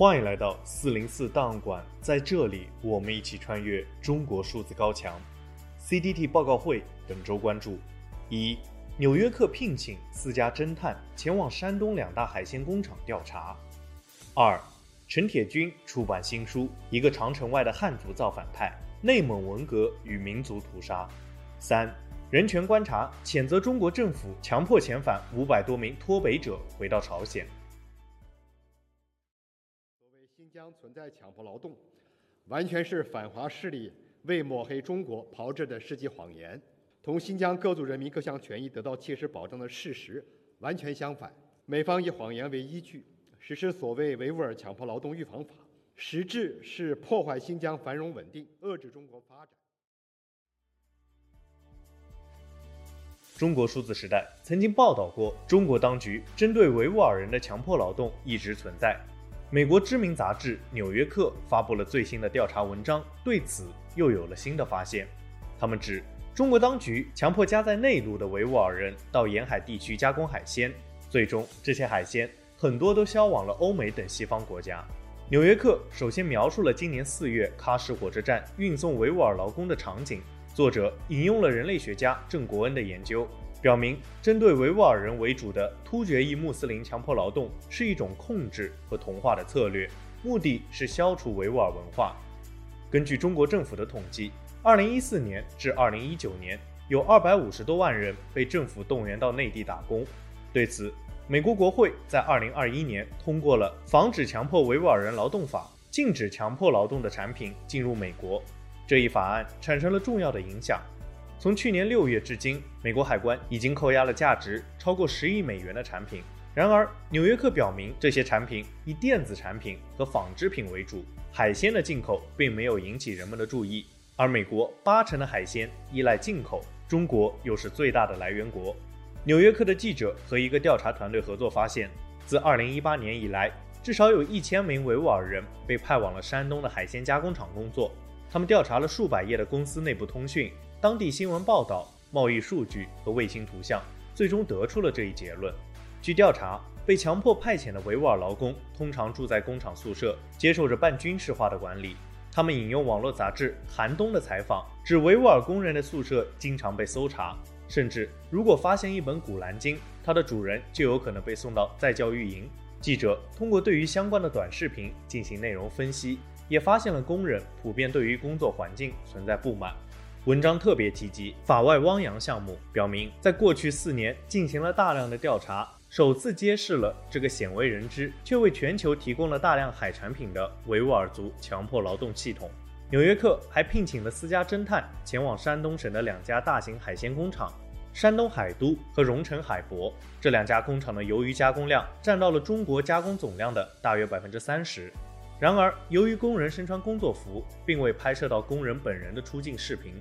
欢迎来到四零四档案馆，在这里，我们一起穿越中国数字高墙。CDT 报告会本周关注：一、纽约客聘请四家侦探前往山东两大海鲜工厂调查；二、陈铁军出版新书《一个长城外的汉族造反派：内蒙文革与民族屠杀》；三、人权观察谴责中国政府强迫遣返五百多名脱北者回到朝鲜。存在强迫劳动，完全是反华势力为抹黑中国炮制的世纪谎言，同新疆各族人民各项权益得到切实保障的事实完全相反。美方以谎言为依据，实施所谓维吾尔强迫劳动预防法，实质是破坏新疆繁荣稳定，遏制中国发展。中国数字时代曾经报道过，中国当局针对维吾尔人的强迫劳动一直存在。美国知名杂志《纽约客》发布了最新的调查文章，对此又有了新的发现。他们指中国当局强迫家在内陆的维吾尔人到沿海地区加工海鲜，最终这些海鲜很多都销往了欧美等西方国家。《纽约客》首先描述了今年四月喀什火车站运送维吾尔劳工的场景，作者引用了人类学家郑国恩的研究。表明，针对维吾尔人为主的突厥裔穆斯林强迫劳动是一种控制和同化的策略，目的是消除维吾尔文化。根据中国政府的统计，2014年至2019年，有250多万人被政府动员到内地打工。对此，美国国会在2021年通过了《防止强迫维吾尔人劳动法》，禁止强迫劳动的产品进入美国。这一法案产生了重要的影响。从去年六月至今，美国海关已经扣押了价值超过十亿美元的产品。然而，《纽约客》表明，这些产品以电子产品和纺织品为主，海鲜的进口并没有引起人们的注意。而美国八成的海鲜依赖进口，中国又是最大的来源国。《纽约客》的记者和一个调查团队合作发现，自2018年以来，至少有一千名维吾尔人被派往了山东的海鲜加工厂工作。他们调查了数百页的公司内部通讯。当地新闻报道、贸易数据和卫星图像，最终得出了这一结论。据调查，被强迫派遣的维吾尔劳工通常住在工厂宿舍，接受着半军事化的管理。他们引用网络杂志《寒冬》的采访，指维吾尔工人的宿舍经常被搜查，甚至如果发现一本《古兰经》，它的主人就有可能被送到再教育营。记者通过对于相关的短视频进行内容分析，也发现了工人普遍对于工作环境存在不满。文章特别提及法外汪洋项目，表明在过去四年进行了大量的调查，首次揭示了这个鲜为人知却为全球提供了大量海产品的维吾尔族强迫劳动系统。纽约客还聘请了私家侦探前往山东省的两家大型海鲜工厂——山东海都和荣成海博。这两家工厂的鱿鱼加工量占到了中国加工总量的大约百分之三十。然而，由于工人身穿工作服，并未拍摄到工人本人的出镜视频。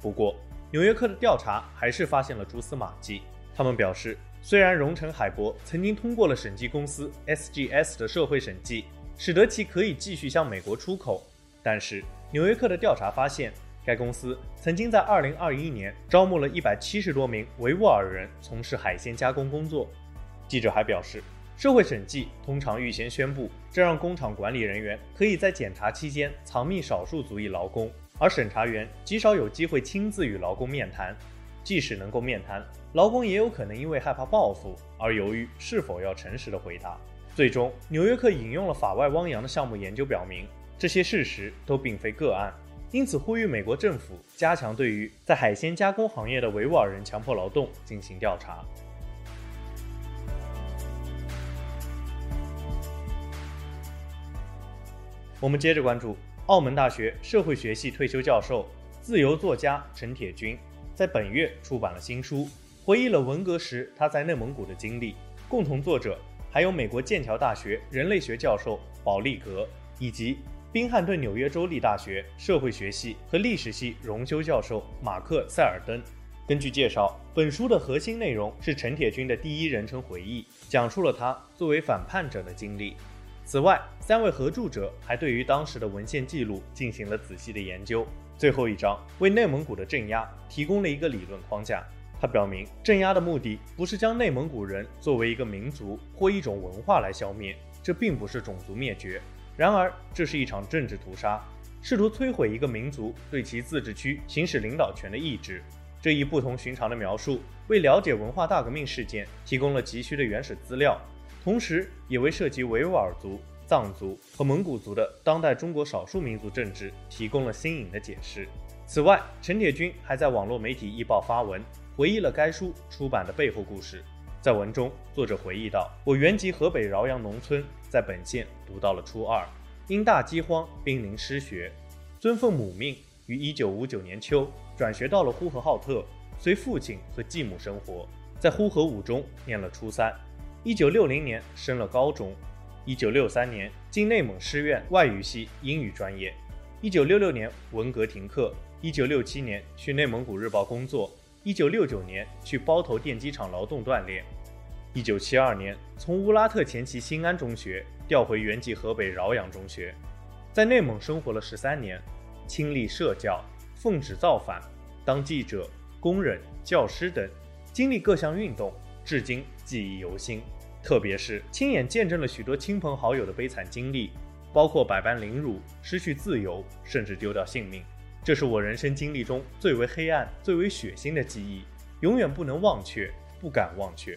不过，纽约客的调查还是发现了蛛丝马迹。他们表示，虽然荣成海博曾经通过了审计公司 SGS 的社会审计，使得其可以继续向美国出口，但是纽约客的调查发现，该公司曾经在2021年招募了一百七十多名维吾尔人从事海鲜加工工作。记者还表示，社会审计通常预先宣布，这让工厂管理人员可以在检查期间藏匿少数族裔劳工，而审查员极少有机会亲自与劳工面谈。即使能够面谈，劳工也有可能因为害怕报复而犹豫是否要诚实的回答。最终，纽约客引用了法外汪洋的项目研究表明，这些事实都并非个案，因此呼吁美国政府加强对于在海鲜加工行业的维吾尔人强迫劳动进行调查。我们接着关注澳门大学社会学系退休教授、自由作家陈铁军，在本月出版了新书，回忆了文革时他在内蒙古的经历。共同作者还有美国剑桥大学人类学教授保利格，以及宾汉顿纽约州立大学社会学系和历史系荣休教授马克·塞尔登。根据介绍，本书的核心内容是陈铁军的第一人称回忆，讲述了他作为反叛者的经历。此外，三位合著者还对于当时的文献记录进行了仔细的研究。最后一章为内蒙古的镇压提供了一个理论框架。他表明，镇压的目的不是将内蒙古人作为一个民族或一种文化来消灭，这并不是种族灭绝，然而，这是一场政治屠杀，试图摧毁一个民族对其自治区行使领导权的意志。这一不同寻常的描述，为了解文化大革命事件提供了急需的原始资料，同时也为涉及维吾尔族、藏族和蒙古族的当代中国少数民族政治提供了新颖的解释。此外，陈铁军还在网络媒体《易报》发文，回忆了该书出版的背后故事。在文中，作者回忆道：“我原籍河北饶阳农村，在本县读到了初二，因大饥荒濒临失学，遵奉母命，于1959年秋转学到了呼和浩特，随父亲和继母生活，在呼和五中念了初三。1960年升了高中，1963年进内蒙师院外语系英语专业。1966年文革停课，1967年去内蒙古日报工作，1969年去包头电机厂劳动锻炼。1972年从乌拉特前旗新安中学调回原籍河北饶阳中学，在内蒙生活了十三年。亲历社教，奉旨造反，当记者、工人、教师等，经历各项运动，至今记忆犹新。特别是亲眼见证了许多亲朋好友的悲惨经历，包括百般凌辱、失去自由，甚至丢掉性命。这是我人生经历中最为黑暗、最为血腥的记忆，永远不能忘却，不敢忘却。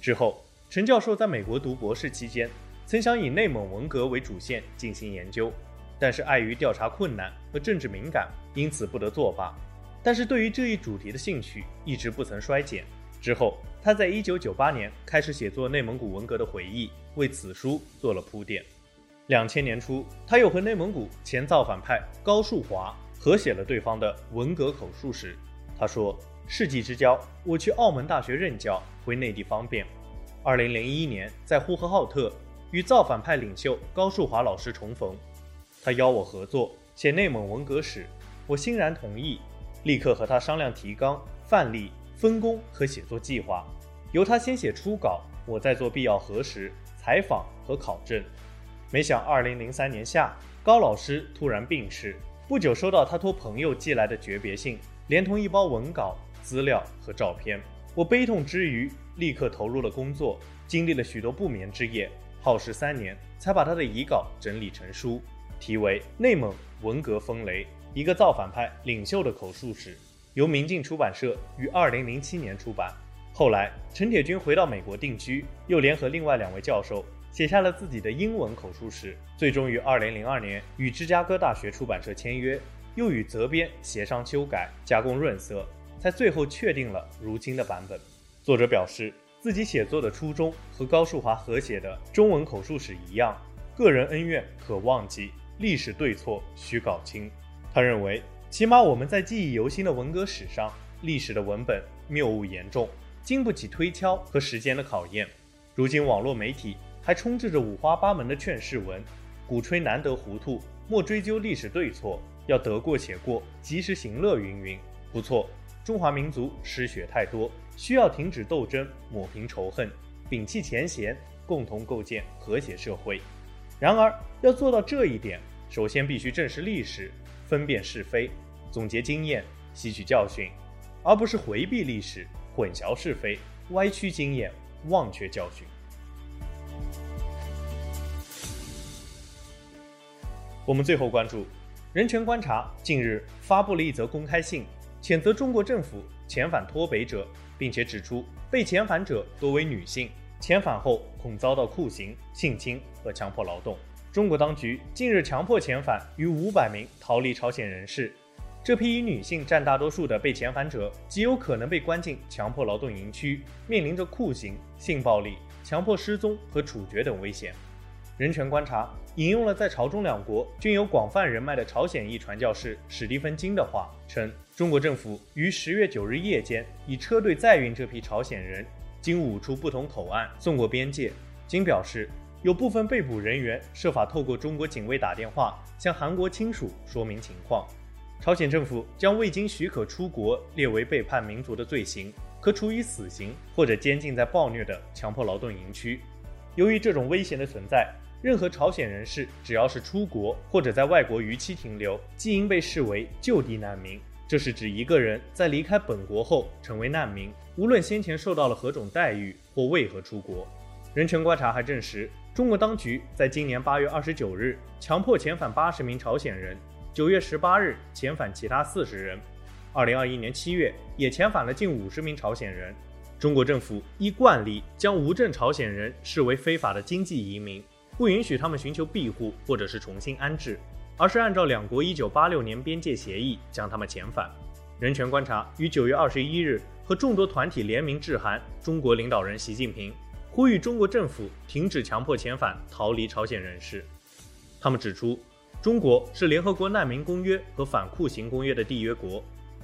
之后，陈教授在美国读博士期间，曾想以内蒙文革为主线进行研究。但是碍于调查困难和政治敏感，因此不得作罢。但是对于这一主题的兴趣一直不曾衰减。之后，他在1998年开始写作内蒙古文革的回忆，为此书做了铺垫。两千年初，他又和内蒙古前造反派高树华合写了对方的文革口述史。他说：“世纪之交，我去澳门大学任教，回内地方便。2001年在呼和浩特与造反派领袖高树华老师重逢。”他邀我合作写内蒙文革史，我欣然同意，立刻和他商量提纲、范例、分工和写作计划，由他先写初稿，我再做必要核实、采访和考证。没想2003年夏，高老师突然病逝，不久收到他托朋友寄来的诀别信，连同一包文稿、资料和照片。我悲痛之余，立刻投入了工作，经历了许多不眠之夜，耗时三年才把他的遗稿整理成书。题为《内蒙文革风雷：一个造反派领袖的口述史》，由明镜出版社于2007年出版。后来，陈铁军回到美国定居，又联合另外两位教授写下了自己的英文口述史，最终于2002年与芝加哥大学出版社签约，又与责编协商修改、加工润色，才最后确定了如今的版本。作者表示，自己写作的初衷和高树华合写的中文口述史一样，个人恩怨可忘记。历史对错需搞清。他认为，起码我们在记忆犹新的文革史上，历史的文本谬误严重，经不起推敲和时间的考验。如今网络媒体还充斥着五花八门的劝世文，鼓吹难得糊涂，莫追究历史对错，要得过且过，及时行乐，云云。不错，中华民族失血太多，需要停止斗争，抹平仇恨，摒弃前嫌，共同构建和谐社会。然而，要做到这一点，首先必须正视历史，分辨是非，总结经验，吸取教训，而不是回避历史、混淆是非、歪曲经验、忘却教训。我们最后关注，人权观察近日发布了一则公开信，谴责中国政府遣返脱北者，并且指出被遣返者多为女性。遣返后恐遭到酷刑、性侵和强迫劳动。中国当局近日强迫遣返逾五百名逃离朝鲜人士，这批以女性占大多数的被遣返者极有可能被关进强迫劳动营区，面临着酷刑、性暴力、强迫失踪和处决等危险。人权观察引用了在朝中两国均有广泛人脉的朝鲜裔传教士史蒂芬金的话，称中国政府于十月九日夜间以车队载运这批朝鲜人。经五处不同口岸送过边界，金表示，有部分被捕人员设法透过中国警卫打电话向韩国亲属说明情况。朝鲜政府将未经许可出国列为背叛民族的罪行，可处以死刑或者监禁在暴虐的强迫劳动营区。由于这种危险的存在，任何朝鲜人士只要是出国或者在外国逾期停留，即应被视为就地难民。这是指一个人在离开本国后成为难民，无论先前受到了何种待遇或为何出国。人权观察还证实，中国当局在今年八月二十九日强迫遣返八十名朝鲜人，九月十八日遣返其他四十人，二零二一年七月也遣返了近五十名朝鲜人。中国政府依惯例将无证朝鲜人视为非法的经济移民，不允许他们寻求庇护或者是重新安置，而是按照两国一九八六年边界协议将他们遣返。人权观察于九月二十一日和众多团体联名致函中国领导人习近平。呼吁中国政府停止强迫遣返逃离朝鲜人士。他们指出，中国是联合国难民公约和反酷刑公约的缔约国，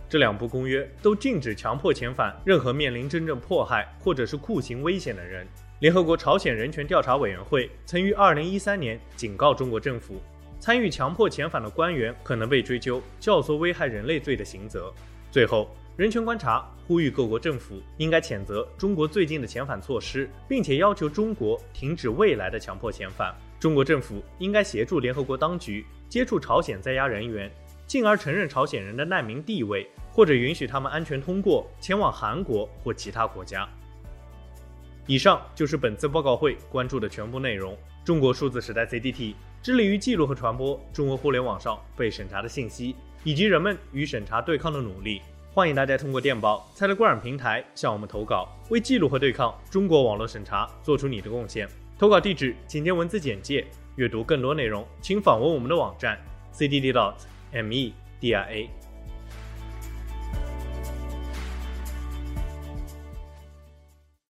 这两部公约都禁止强迫遣返任何面临真正迫害或者是酷刑危险的人。联合国朝鲜人权调查委员会曾于二零一三年警告中国政府，参与强迫遣返的官员可能被追究教唆危害人类罪的刑责。最后。人权观察呼吁各国政府应该谴责中国最近的遣返措施，并且要求中国停止未来的强迫遣返。中国政府应该协助联合国当局接触朝鲜在押人员，进而承认朝鲜人的难民地位，或者允许他们安全通过前往韩国或其他国家。以上就是本次报告会关注的全部内容。中国数字时代 CDT 致力于记录和传播中国互联网上被审查的信息，以及人们与审查对抗的努力。欢迎大家通过电报、Telegram 平台向我们投稿，为记录和对抗中国网络审查做出你的贡献。投稿地址请见文字简介。阅读更多内容，请访问我们的网站 cdd.media。